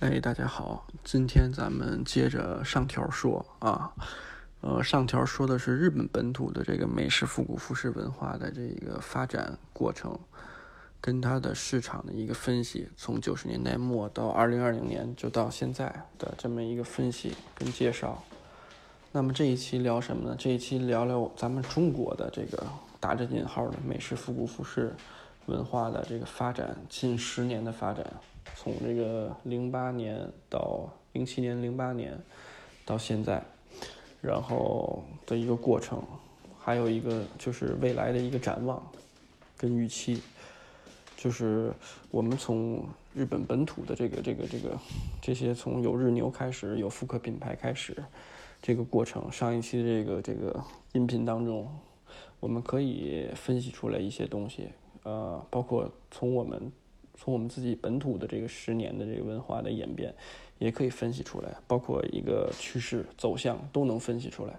哎，大家好，今天咱们接着上条说啊，呃，上条说的是日本本土的这个美式复古服饰文化的这个发展过程，跟它的市场的一个分析，从九十年代末到二零二零年就到现在的这么一个分析跟介绍。那么这一期聊什么呢？这一期聊聊咱们中国的这个打着引号的美式复古服饰文化的这个发展，近十年的发展。从这个零八年到零七年、零八年到现在，然后的一个过程，还有一个就是未来的一个展望跟预期，就是我们从日本本土的这个、这个、这个这些从有日牛开始，有复刻品牌开始这个过程。上一期这个这个音频当中，我们可以分析出来一些东西，呃，包括从我们。从我们自己本土的这个十年的这个文化的演变，也可以分析出来，包括一个趋势走向都能分析出来。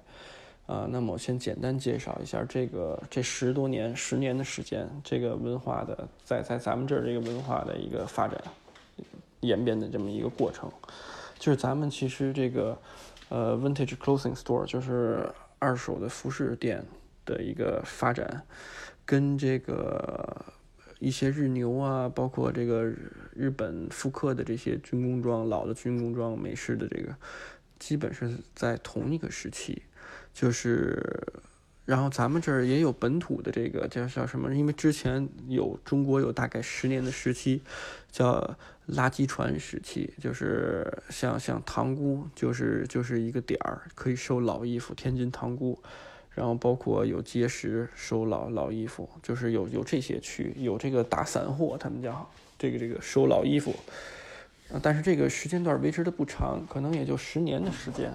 啊，那么我先简单介绍一下这个这十多年、十年的时间，这个文化的在在咱们这儿这个文化的一个发展演变的这么一个过程，就是咱们其实这个呃 vintage clothing store 就是二手的服饰店的一个发展，跟这个。一些日牛啊，包括这个日本复刻的这些军工装、老的军工装、美式的这个，基本是在同一个时期。就是，然后咱们这儿也有本土的这个叫叫什么？因为之前有中国有大概十年的时期，叫垃圾船时期，就是像像塘沽，就是就是一个点儿，可以收老衣服。天津塘沽。然后包括有结石收老老衣服，就是有有这些区，有这个大散货，他们叫这个这个收老衣服，但是这个时间段维持的不长，可能也就十年的时间。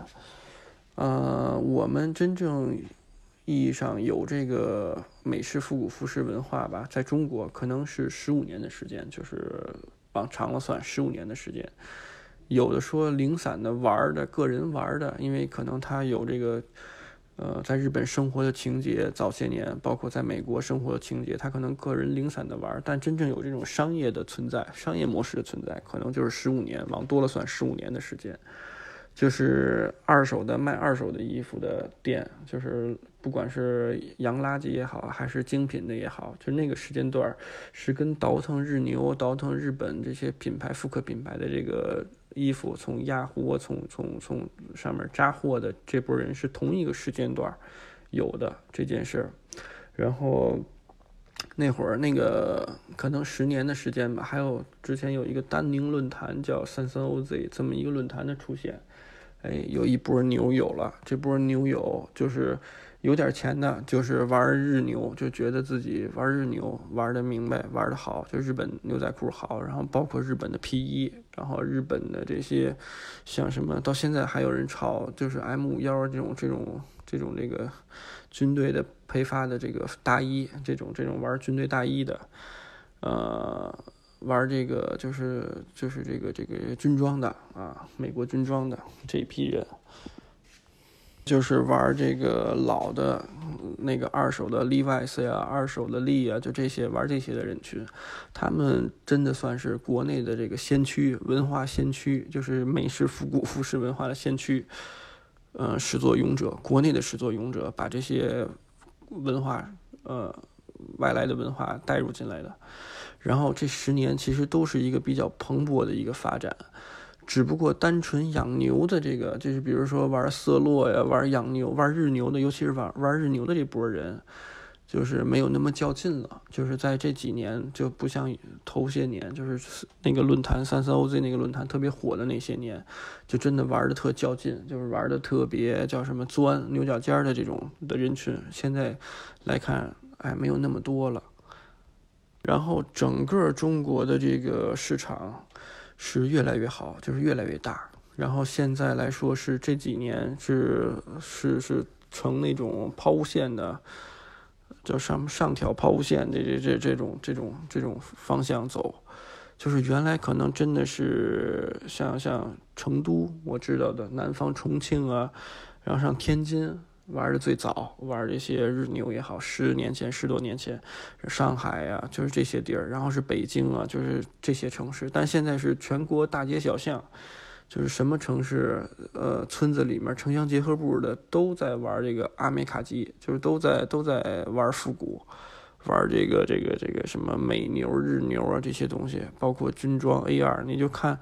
呃，我们真正意义上有这个美式复古服饰文化吧，在中国可能是十五年的时间，就是往长了算十五年的时间。有的说零散的玩的，个人玩的，因为可能他有这个。呃，在日本生活的情节，早些年，包括在美国生活的情节，他可能个人零散的玩，但真正有这种商业的存在，商业模式的存在，可能就是十五年，往多了算十五年的时间，就是二手的卖二手的衣服的店，就是不管是洋垃圾也好，还是精品的也好，就那个时间段是跟倒腾日牛、倒腾日本这些品牌复刻品牌的这个。衣服从压货、从从从上面扎货的这波人是同一个时间段有的这件事儿，然后那会儿那个可能十年的时间吧，还有之前有一个丹宁论坛叫三三 OZ 这么一个论坛的出现，哎，有一波牛友了，这波牛友就是。有点钱的，就是玩日牛，就觉得自己玩日牛玩的明白，玩的好，就日本牛仔裤好，然后包括日本的皮衣，然后日本的这些，像什么，到现在还有人炒，就是 M 五幺这种这种这种这个军队的配发的这个大衣，这种这种玩军队大衣的，呃，玩这个就是就是这个这个军装的啊，美国军装的这一批人。就是玩这个老的，那个二手的 Levi's 呀，二手的 Lee 啊，就这些玩这些的人群，他们真的算是国内的这个先驱，文化先驱，就是美式复古服饰文化的先驱，呃，始作俑者，国内的始作俑者，把这些文化，呃，外来的文化带入进来的，然后这十年其实都是一个比较蓬勃的一个发展。只不过单纯养牛的这个，就是比如说玩色洛呀，玩养牛、玩日牛的，尤其是玩玩日牛的这波人，就是没有那么较劲了。就是在这几年，就不像头些年，就是那个论坛三三 OZ 那个论坛特别火的那些年，就真的玩的特较劲，就是玩的特别叫什么钻牛角尖的这种的人群。现在来看，哎，没有那么多了。然后整个中国的这个市场。是越来越好，就是越来越大。然后现在来说是这几年是是是成那种抛物线的，叫上上调抛物线这这这这种这种这种方向走。就是原来可能真的是像像成都我知道的南方重庆啊，然后上天津玩的最早，玩这些日牛也好，十年前、十多年前，上海呀，就是这些地儿，然后是北京啊，就是这些城市。但现在是全国大街小巷，就是什么城市，呃，村子里面城乡结合部的都在玩这个阿美卡基，就是都在都在玩复古，玩这个这个这个什么美牛、日牛啊这些东西，包括军装 A 二，你就看。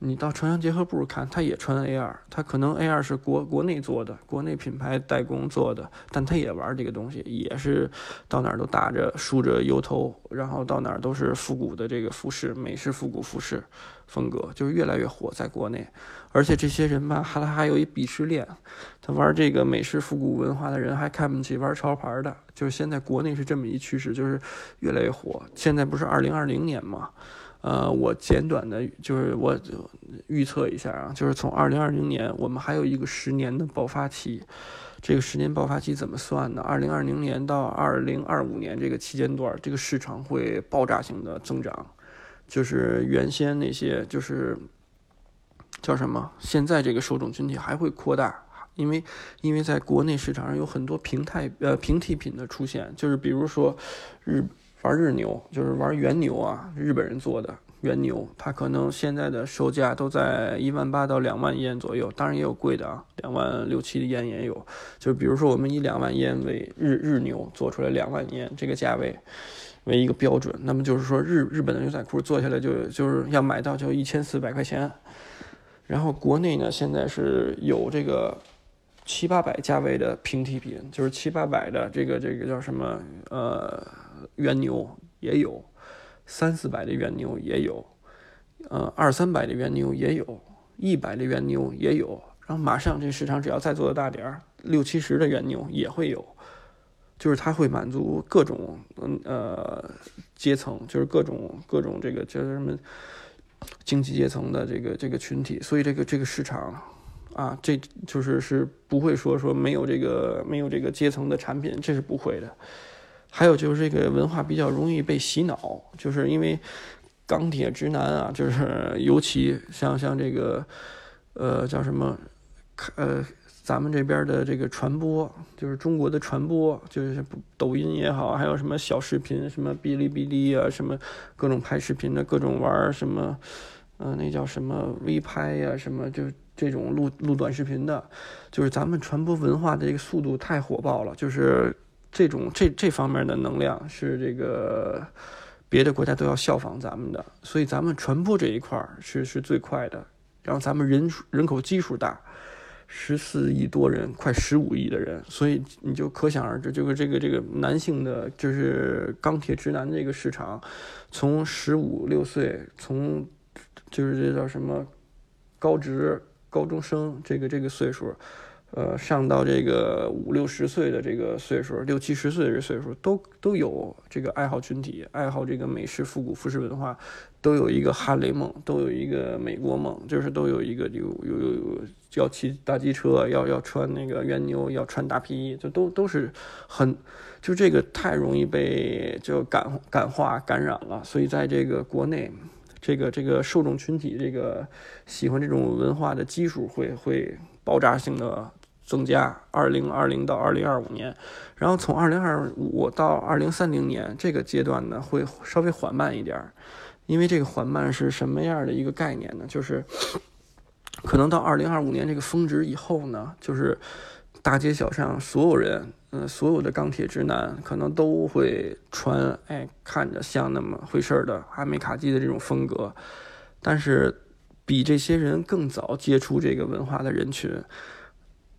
你到城乡结合部看，他也穿 A 二，他可能 A 二是国国内做的，国内品牌代工做的，但他也玩这个东西，也是到哪儿都打着梳着油头，然后到哪儿都是复古的这个服饰，美式复古服饰风格，就是越来越火在国内。而且这些人吧，还还有一鄙视链，他玩这个美式复古文化的人还看不起玩潮牌的，就是现在国内是这么一趋势，就是越来越火。现在不是二零二零年吗？呃，我简短的，就是我预测一下啊，就是从二零二零年，我们还有一个十年的爆发期。这个十年爆发期怎么算呢？二零二零年到二零二五年这个期间段，这个市场会爆炸性的增长。就是原先那些就是叫什么？现在这个受众群体还会扩大，因为因为在国内市场上有很多平态呃平替品的出现，就是比如说日。玩日牛就是玩原牛啊，日本人做的原牛，它可能现在的售价都在一万八到两万烟左右，当然也有贵的啊，两万六七的烟也有。就比如说我们以两万烟为日日牛做出来两万烟这个价位为一个标准，那么就是说日日本的牛仔裤做下来就就是要买到就一千四百块钱，然后国内呢现在是有这个七八百价位的平替品，就是七八百的这个这个叫什么呃。原牛也有，三四百的原牛也有，呃，二三百的原牛也有，一百的原牛也有。然后马上这市场只要再做的大点儿，六七十的原牛也会有，就是它会满足各种嗯呃阶层，就是各种各种这个叫什么经济阶层的这个这个群体。所以这个这个市场啊，这就是是不会说说没有这个没有这个阶层的产品，这是不会的。还有就是这个文化比较容易被洗脑，就是因为钢铁直男啊，就是尤其像像这个，呃，叫什么，呃，咱们这边的这个传播，就是中国的传播，就是抖音也好，还有什么小视频，什么哔哩哔哩啊，什么各种拍视频的，各种玩什么，呃，那叫什么微拍呀，什么就这种录录短视频的，就是咱们传播文化的这个速度太火爆了，就是。这种这这方面的能量是这个别的国家都要效仿咱们的，所以咱们传播这一块儿是是最快的。然后咱们人人口基数大，十四亿多人，快十五亿的人，所以你就可想而知，这个这个这个男性的就是钢铁直男这个市场，从十五六岁，从就是这叫什么高职高中生这个这个岁数。呃，上到这个五六十岁的这个岁数，六七十岁的这岁数，都都有这个爱好群体，爱好这个美式复古服饰文化，都有一个哈雷梦，都有一个美国梦，就是都有一个有有有有要骑大机车，要要穿那个原牛，要穿大皮衣，就都都是很，就这个太容易被就感感化感染了，所以在这个国内，这个这个受众群体，这个喜欢这种文化的基数会会爆炸性的。增加二零二零到二零二五年，然后从二零二五到二零三零年这个阶段呢，会稍微缓慢一点，因为这个缓慢是什么样的一个概念呢？就是可能到二零二五年这个峰值以后呢，就是大街小巷所有人，嗯，所有的钢铁直男可能都会穿，哎，看着像那么回事儿的阿美卡基的这种风格，但是比这些人更早接触这个文化的人群。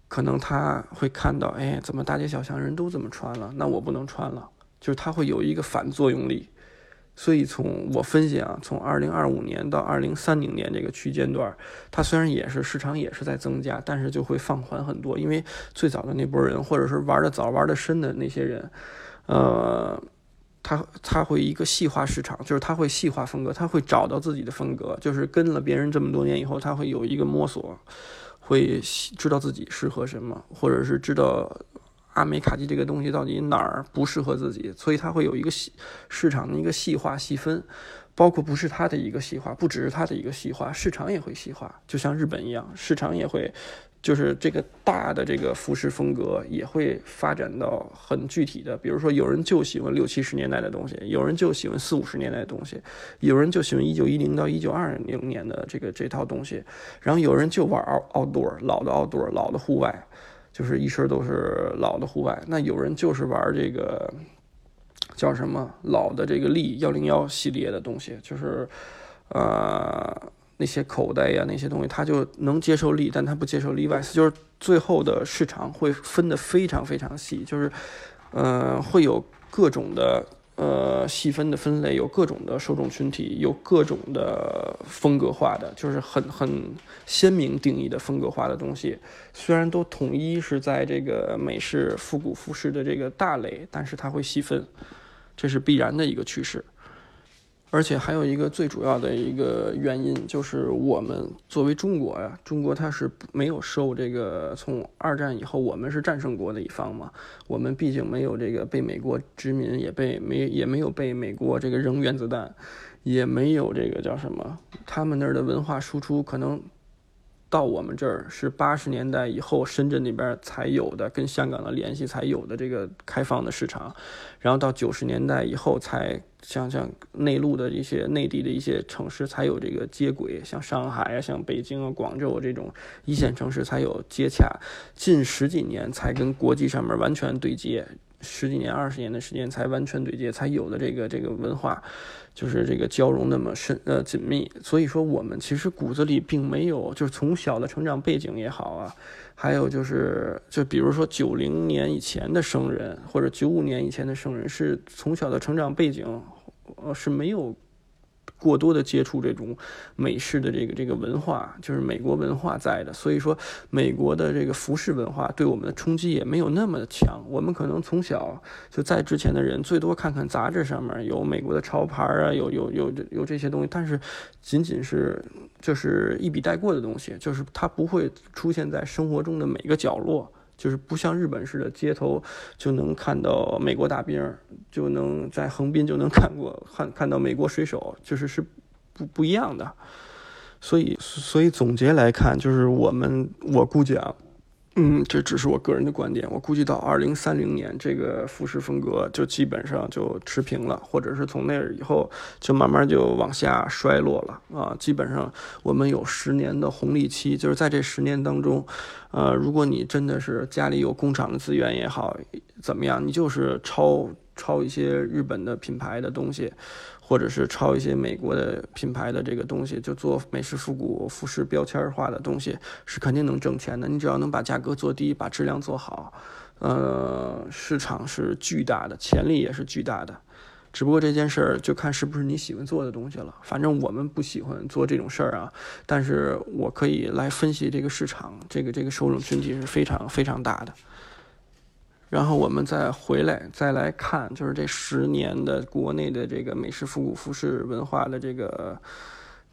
可能他会看到，哎，怎么大街小巷人都这么穿了，那我不能穿了，就是他会有一个反作用力。所以从我分析啊，从二零二五年到二零三零年这个区间段，它虽然也是市场也是在增加，但是就会放缓很多，因为最早的那波人，或者是玩的早、玩的深的那些人，呃，他他会一个细化市场，就是他会细化风格，他会找到自己的风格，就是跟了别人这么多年以后，他会有一个摸索。会知道自己适合什么，或者是知道阿美卡基这个东西到底哪儿不适合自己，所以它会有一个细市场的一个细化细分，包括不是它的一个细化，不只是它的一个细化，市场也会细化，就像日本一样，市场也会，就是这个大的这个服饰风格也会发展到很具体的，比如说有人就喜欢六七十年代的东西，有人就喜欢四五十年代的东西，有人就喜欢一九一零到一九二零年的这个这套东西，然后有人就玩 outdoor 老的 outdoor 老的户外，就是一身都是老的户外，那有人就是玩这个。叫什么老的这个力幺零幺系列的东西，就是，呃，那些口袋呀那些东西，他就能接受力，但他不接受 Levi's，就是最后的市场会分得非常非常细，就是，呃，会有各种的呃细分的分类，有各种的受众群体，有各种的风格化的，就是很很鲜明定义的风格化的东西，虽然都统一是在这个美式复古服饰的这个大类，但是它会细分。这是必然的一个趋势，而且还有一个最主要的一个原因，就是我们作为中国呀，中国它是没有受这个从二战以后，我们是战胜国的一方嘛，我们毕竟没有这个被美国殖民，也被没也没有被美国这个扔原子弹，也没有这个叫什么，他们那儿的文化输出可能。到我们这儿是八十年代以后，深圳那边才有的跟香港的联系才有的这个开放的市场，然后到九十年代以后才像像内陆的一些内地的一些城市才有这个接轨，像上海啊、像北京啊、广州这种一线城市才有接洽，近十几年才跟国际上面完全对接。十几年、二十年的时间才完全对接，才有的这个这个文化，就是这个交融那么深呃紧密。所以说，我们其实骨子里并没有，就是从小的成长背景也好啊，还有就是，就比如说九零年以前的生人，或者九五年以前的生人，是从小的成长背景，呃是没有。过多的接触这种美式的这个这个文化，就是美国文化在的，所以说美国的这个服饰文化对我们的冲击也没有那么的强。我们可能从小就在之前的人最多看看杂志上面有美国的潮牌啊，有有有有这些东西，但是仅仅是就是一笔带过的东西，就是它不会出现在生活中的每个角落。就是不像日本似的，街头就能看到美国大兵，就能在横滨就能看过看看到美国水手，就是是不不一样的。所以所以总结来看，就是我们我估计啊。嗯，这只是我个人的观点。我估计到二零三零年，这个服饰风格就基本上就持平了，或者是从那以后就慢慢就往下衰落了啊。基本上我们有十年的红利期，就是在这十年当中，呃，如果你真的是家里有工厂的资源也好，怎么样，你就是超抄一些日本的品牌的东西。或者是抄一些美国的品牌的这个东西，就做美式复古服饰标签化的东西，是肯定能挣钱的。你只要能把价格做低，把质量做好，呃，市场是巨大的，潜力也是巨大的。只不过这件事儿就看是不是你喜欢做的东西了。反正我们不喜欢做这种事儿啊，但是我可以来分析这个市场，这个这个受众群体是非常非常大的。然后我们再回来，再来看，就是这十年的国内的这个美式复古服饰文化的这个，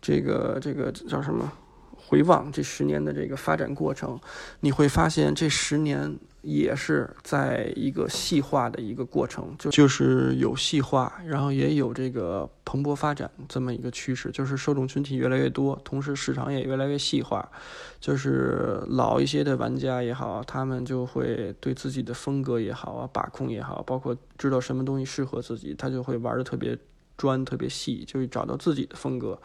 这个这个叫什么？回望这十年的这个发展过程，你会发现这十年。也是在一个细化的一个过程，就就是有细化，然后也有这个蓬勃发展这么一个趋势，就是受众群体越来越多，同时市场也越来越细化，就是老一些的玩家也好，他们就会对自己的风格也好啊，把控也好，包括知道什么东西适合自己，他就会玩的特别专、特别细，就会找到自己的风格。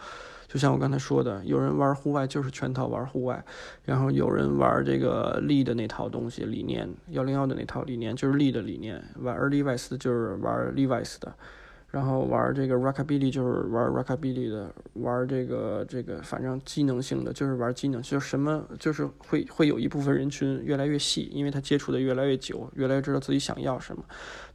就像我刚才说的，有人玩户外就是全套玩户外，然后有人玩这个力的那套东西理念，幺零幺的那套理念就是力的理念，玩 Levi's 就是玩 Levi's 的。然后玩这个 rockabilly 就是玩 rockabilly 的，玩这个这个反正机能性的就是玩机能，就是什么就是会会有一部分人群越来越细，因为他接触的越来越久，越来越知道自己想要什么。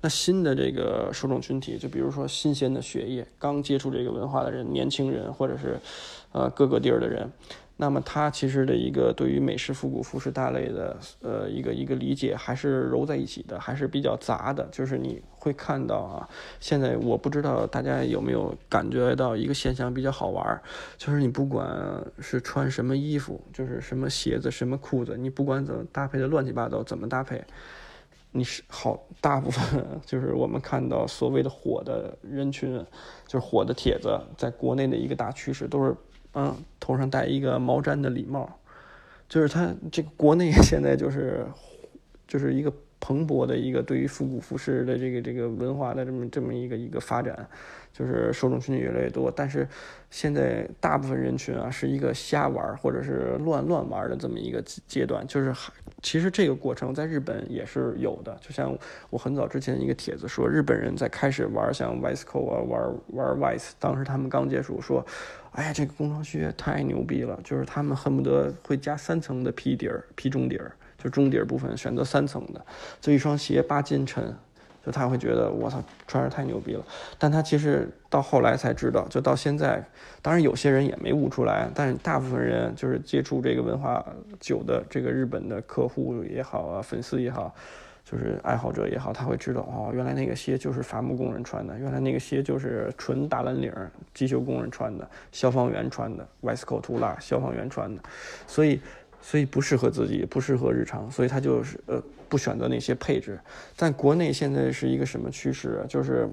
那新的这个受众群体，就比如说新鲜的血液，刚接触这个文化的人，年轻人或者是呃各个地儿的人。那么它其实的一个对于美式复古服饰大类的呃一个一个理解还是揉在一起的，还是比较杂的。就是你会看到啊，现在我不知道大家有没有感觉到一个现象比较好玩，就是你不管是穿什么衣服，就是什么鞋子、什么裤子，你不管怎么搭配的乱七八糟，怎么搭配，你是好大部分 就是我们看到所谓的火的人群，就是火的帖子，在国内的一个大趋势都是，嗯，头上戴一个毛毡的礼帽，就是他这个国内 现在就是就是一个。蓬勃的一个对于复古服饰的这个这个文化的这么这么一个一个发展，就是受众群体越来越多。但是现在大部分人群啊，是一个瞎玩或者是乱乱玩的这么一个阶段。就是其实这个过程在日本也是有的。就像我很早之前一个帖子说，日本人在开始玩像 Visco 啊，玩玩 Vice，当时他们刚接触说，哎呀，这个工装靴太牛逼了，就是他们恨不得会加三层的皮底儿、皮中底儿。就中底儿部分选择三层的，这一双鞋八斤沉，就他会觉得我操穿着太牛逼了。但他其实到后来才知道，就到现在，当然有些人也没悟出来，但是大部分人就是接触这个文化久的这个日本的客户也好啊，粉丝也好，就是爱好者也好，他会知道哦，原来那个鞋就是伐木工人穿的，原来那个鞋就是纯大蓝领机修工人穿的，消防员穿的，Visco 图拉消防员穿的，所以。所以不适合自己，不适合日常，所以他就是呃不选择那些配置。但国内现在是一个什么趋势？就是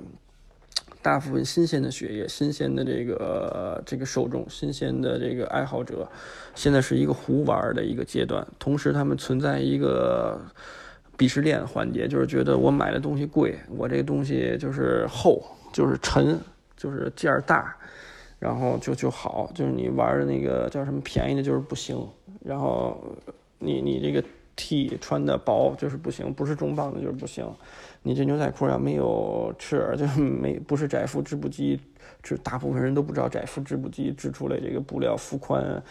大部分新鲜的血液、新鲜的这个这个受众、新鲜的这个爱好者，现在是一个胡玩的一个阶段。同时，他们存在一个鄙视链环节，就是觉得我买的东西贵，我这个东西就是厚，就是沉，就是件儿大。然后就就好，就是你玩的那个叫什么便宜的，就是不行。然后你你这个 T 穿的薄就是不行，不是重磅的就是不行。你这牛仔裤要没有翅，就是没不是窄幅织布机织，大部分人都不知道窄幅织布机织出来这个布料幅宽。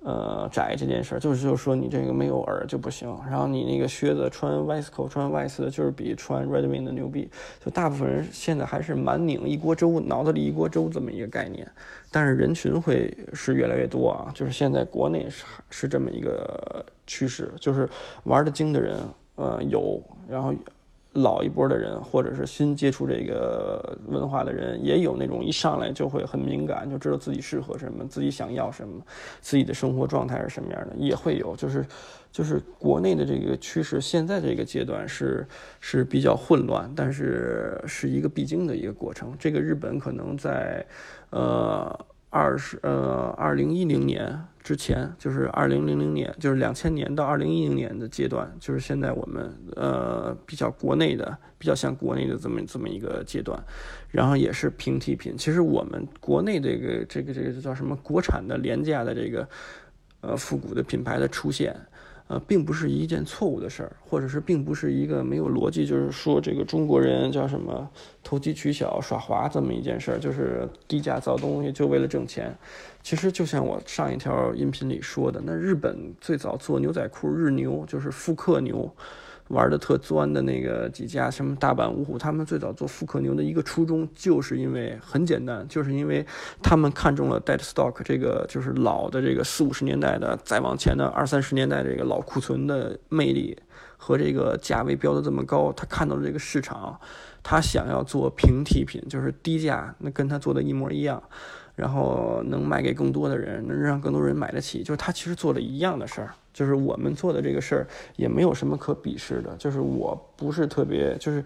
呃，窄这件事儿，就是就是说你这个没有耳就不行。然后你那个靴子穿 Visco 穿 Vice 的，就是比穿 Redwing 的牛逼。就大部分人现在还是满拧一锅粥，脑子里一锅粥这么一个概念。但是人群会是越来越多啊，就是现在国内是是这么一个趋势，就是玩的精的人，呃，有，然后。老一波的人，或者是新接触这个文化的人，也有那种一上来就会很敏感，就知道自己适合什么，自己想要什么，自己的生活状态是什么样的，也会有。就是，就是国内的这个趋势，现在这个阶段是是比较混乱，但是是一个必经的一个过程。这个日本可能在，呃。二十呃，二零一零年之前，就是二零零零年，就是两千年到二零一零年的阶段，就是现在我们呃比较国内的，比较像国内的这么这么一个阶段，然后也是平替品。其实我们国内这个这个这个叫什么国产的廉价的这个呃复古的品牌的出现。呃，并不是一件错误的事儿，或者是并不是一个没有逻辑，就是说这个中国人叫什么投机取巧、耍滑这么一件事儿，就是低价造东西就为了挣钱。其实就像我上一条音频里说的，那日本最早做牛仔裤日牛就是复刻牛。玩的特钻的那个几家，什么大阪、芜湖，他们最早做复刻牛的一个初衷，就是因为很简单，就是因为他们看中了 dead stock 这个就是老的这个四五十年代的，再往前的二三十年代这个老库存的魅力和这个价位标的这么高，他看到了这个市场，他想要做平替品，就是低价，那跟他做的一模一样。然后能卖给更多的人，能让更多人买得起，就是他其实做了一样的事儿，就是我们做的这个事儿也没有什么可鄙视的，就是我不是特别，就是，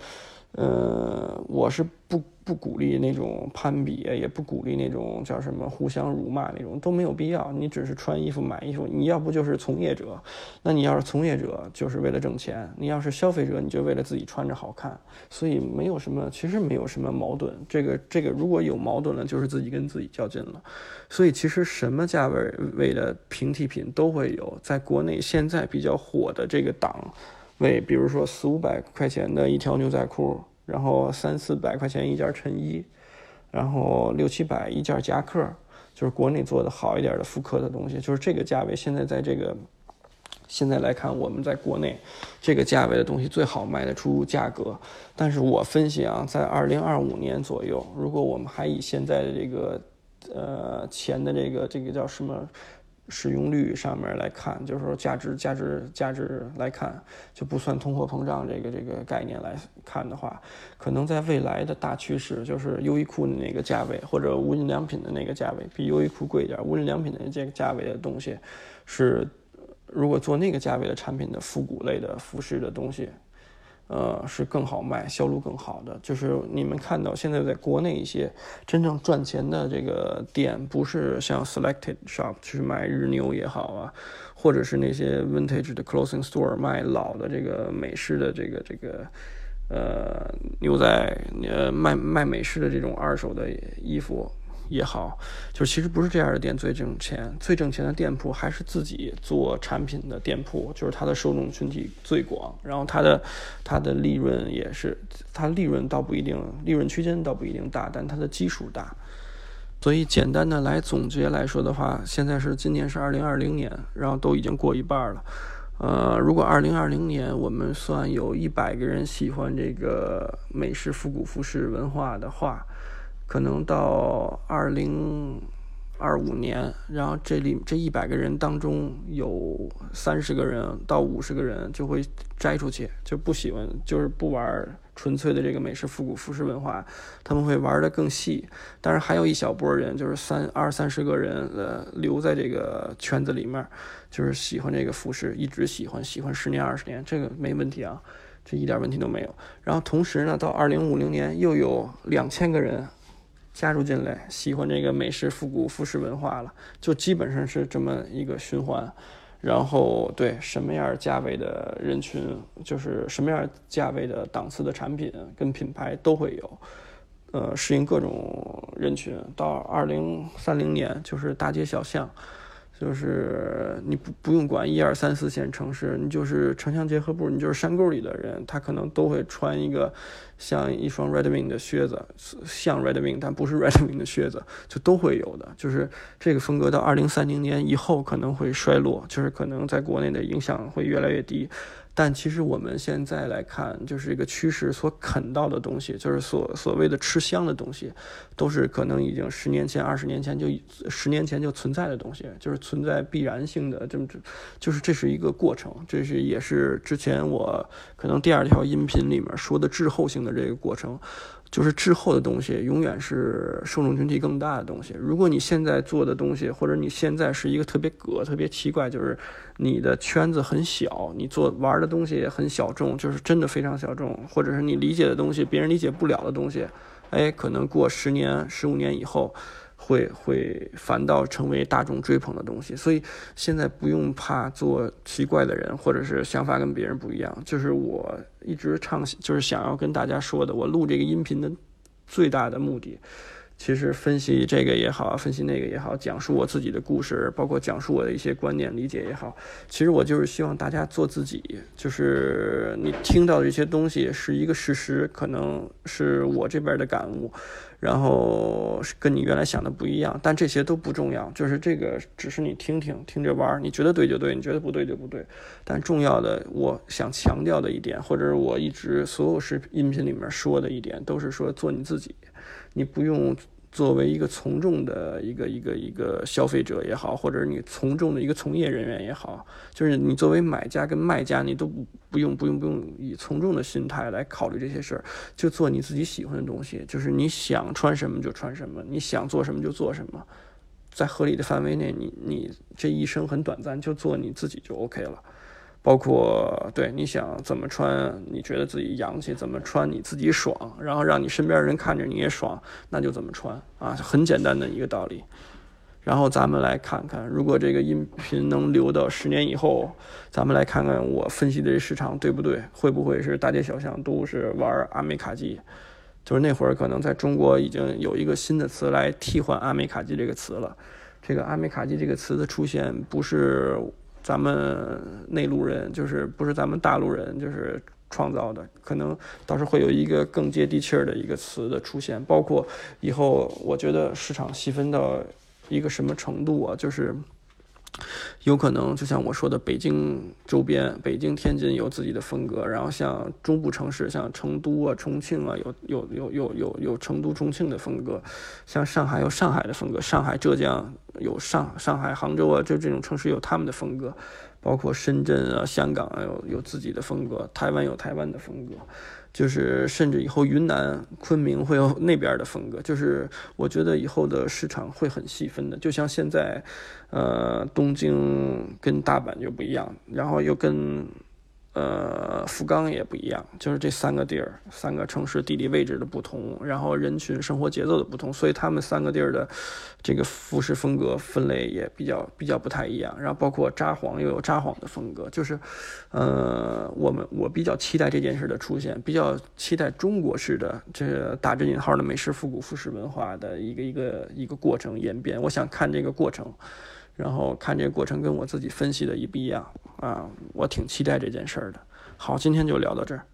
呃，我是不。不鼓励那种攀比，也不鼓励那种叫什么互相辱骂那种，都没有必要。你只是穿衣服、买衣服，你要不就是从业者，那你要是从业者，就是为了挣钱；你要是消费者，你就为了自己穿着好看。所以没有什么，其实没有什么矛盾。这个这个如果有矛盾了，就是自己跟自己较劲了。所以其实什么价位位的平替品都会有，在国内现在比较火的这个档位，比如说四五百块钱的一条牛仔裤。然后三四百块钱一件衬衣，然后六七百一件夹克，就是国内做的好一点的复刻的东西，就是这个价位。现在在这个现在来看，我们在国内这个价位的东西最好卖得出价格。但是我分析啊，在二零二五年左右，如果我们还以现在的这个呃钱的这个这个叫什么？使用率上面来看，就是说价值、价值、价值来看，就不算通货膨胀这个这个概念来看的话，可能在未来的大趋势就是优衣库的那个价位，或者无印良品的那个价位，比优衣库贵一点。无印良品的这个价位的东西，是如果做那个价位的产品的复古类的服饰的东西，呃，是更好卖，销路更好的。就是你们看到现在在国内一些真正赚钱的这个店，不是像 Selected Shop 去卖日牛也好啊，或者是那些 Vintage 的 Clothing Store 卖老的这个美式的这个这个呃牛仔呃卖卖美式的这种二手的衣服。也好，就是其实不是这样的店最挣钱，最挣钱的店铺还是自己做产品的店铺，就是它的受众群体最广，然后它的它的利润也是，它利润倒不一定，利润区间倒不一定大，但它的基数大。所以简单的来总结来说的话，现在是今年是二零二零年，然后都已经过一半了。呃，如果二零二零年我们算有一百个人喜欢这个美式复古服饰文化的话。可能到二零二五年，然后这里这一百个人当中有三十个人到五十个人就会摘出去，就不喜欢，就是不玩纯粹的这个美式复古服饰文化，他们会玩的更细。但是还有一小波人，就是三二三十个人呃留在这个圈子里面，就是喜欢这个服饰，一直喜欢，喜欢十年二十年，这个没问题啊，这一点问题都没有。然后同时呢，到二零五零年又有两千个人。加入进来，喜欢这个美式复古服饰文化了，就基本上是这么一个循环。然后，对什么样价位的人群，就是什么样价位的档次的产品跟品牌都会有，呃，适应各种人群。到二零三零年，就是大街小巷。就是你不不用管一二三四线城市，你就是城乡结合部，你就是山沟里的人，他可能都会穿一个像一双 Redwing 的靴子，像 Redwing 但不是 Redwing 的靴子，就都会有的。就是这个风格到二零三零年以后可能会衰落，就是可能在国内的影响会越来越低。但其实我们现在来看，就是一个趋势所啃到的东西，就是所所谓的吃香的东西，都是可能已经十年前、二十年前就十年前就存在的东西，就是存在必然性的，这么这，就是这是一个过程，这是也是之前我可能第二条音频里面说的滞后性的这个过程。就是滞后的东西，永远是受众群体更大的东西。如果你现在做的东西，或者你现在是一个特别葛、特别奇怪，就是你的圈子很小，你做玩的东西很小众，就是真的非常小众，或者是你理解的东西别人理解不了的东西，哎，可能过十年、十五年以后。会会反倒成为大众追捧的东西，所以现在不用怕做奇怪的人，或者是想法跟别人不一样。就是我一直唱，就是想要跟大家说的，我录这个音频的最大的目的。其实分析这个也好，分析那个也好，讲述我自己的故事，包括讲述我的一些观念理解也好，其实我就是希望大家做自己。就是你听到的这些东西是一个事实，可能是我这边的感悟，然后跟你原来想的不一样，但这些都不重要。就是这个只是你听听听着玩儿，你觉得对就对，你觉得不对就不对。但重要的，我想强调的一点，或者是我一直所有视频音频里面说的一点，都是说做你自己。你不用作为一个从众的一个一个一个消费者也好，或者你从众的一个从业人员也好，就是你作为买家跟卖家，你都不不用不用不用以从众的心态来考虑这些事儿，就做你自己喜欢的东西，就是你想穿什么就穿什么，你想做什么就做什么，在合理的范围内，你你这一生很短暂，就做你自己就 OK 了。包括对你想怎么穿，你觉得自己洋气，怎么穿你自己爽，然后让你身边人看着你也爽，那就怎么穿啊，很简单的一个道理。然后咱们来看看，如果这个音频能留到十年以后，咱们来看看我分析的这市场对不对，会不会是大街小巷都是玩阿美卡基？就是那会儿可能在中国已经有一个新的词来替换阿美卡基这个词了。这个阿美卡基这个词的出现不是。咱们内陆人就是不是咱们大陆人就是创造的，可能倒是会有一个更接地气儿的一个词的出现。包括以后，我觉得市场细分到一个什么程度啊，就是。有可能就像我说的，北京周边，北京、天津有自己的风格，然后像中部城市，像成都啊、重庆啊，有有有有有有成都、重庆的风格，像上海有上海的风格，上海、浙江有上上海、杭州啊，就这种城市有他们的风格，包括深圳啊、香港啊，有有自己的风格，台湾有台湾的风格。就是甚至以后云南昆明会有那边的风格，就是我觉得以后的市场会很细分的，就像现在，呃，东京跟大阪就不一样，然后又跟呃，福冈也不一样，就是这三个地儿，三个城市地理位置的不同，然后人群生活节奏的不同，所以他们三个地儿的这个服饰风格分类也比较比较不太一样。然后包括札幌又有札幌的风格，就是，呃，我们我比较期待这件事的出现，比较期待中国式的这打着引号的美式复古服饰文化的一个一个一个过程演变。我想看这个过程。然后看这个过程跟我自己分析的一不一样啊，我挺期待这件事儿的。好，今天就聊到这儿。